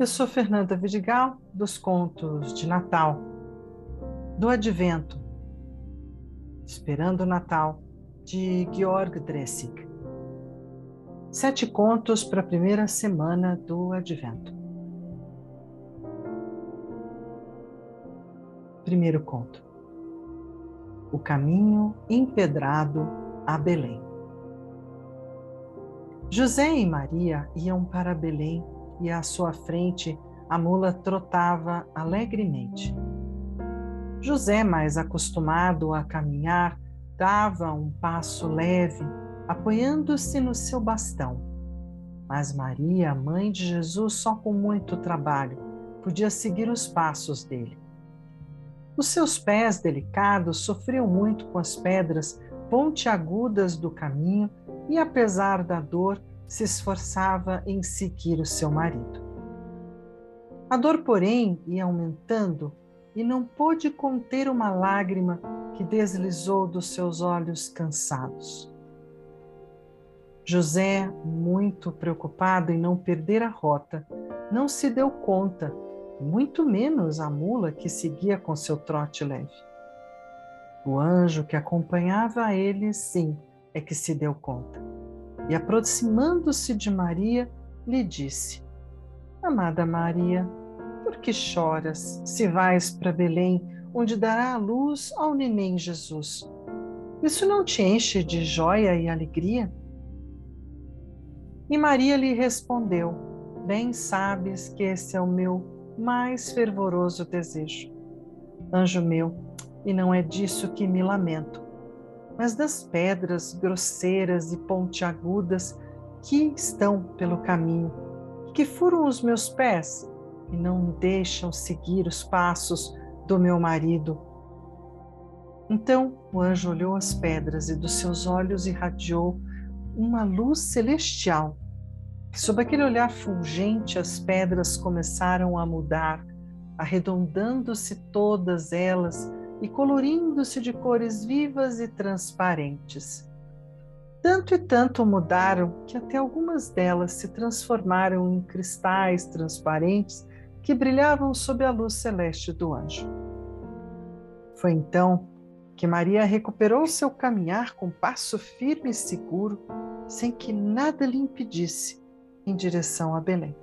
Eu sou Fernanda Vidigal, dos Contos de Natal, do Advento, Esperando o Natal, de Georg Dressig. Sete contos para a primeira semana do Advento. Primeiro conto. O caminho empedrado a Belém. José e Maria iam para Belém e à sua frente a mula trotava alegremente. José, mais acostumado a caminhar, dava um passo leve, apoiando-se no seu bastão. Mas Maria, mãe de Jesus, só com muito trabalho, podia seguir os passos dele. Os seus pés delicados sofriam muito com as pedras pontiagudas do caminho e, apesar da dor, se esforçava em seguir o seu marido. A dor, porém, ia aumentando e não pôde conter uma lágrima que deslizou dos seus olhos cansados. José, muito preocupado em não perder a rota, não se deu conta, muito menos a mula que seguia com seu trote leve. O anjo que acompanhava ele, sim, é que se deu conta e, aproximando-se de Maria, lhe disse: Amada Maria, por que choras se vais para Belém, onde dará a luz ao neném Jesus? Isso não te enche de joia e alegria? E Maria lhe respondeu: Bem sabes que esse é o meu mais fervoroso desejo. Anjo meu, e não é disso que me lamento mas das pedras grosseiras e pontiagudas que estão pelo caminho, que furam os meus pés e não me deixam seguir os passos do meu marido. Então o anjo olhou as pedras e dos seus olhos irradiou uma luz celestial. Sob aquele olhar fulgente, as pedras começaram a mudar, arredondando-se todas elas e colorindo-se de cores vivas e transparentes. Tanto e tanto mudaram que até algumas delas se transformaram em cristais transparentes que brilhavam sob a luz celeste do anjo. Foi então que Maria recuperou seu caminhar com passo firme e seguro, sem que nada lhe impedisse, em direção a Belém.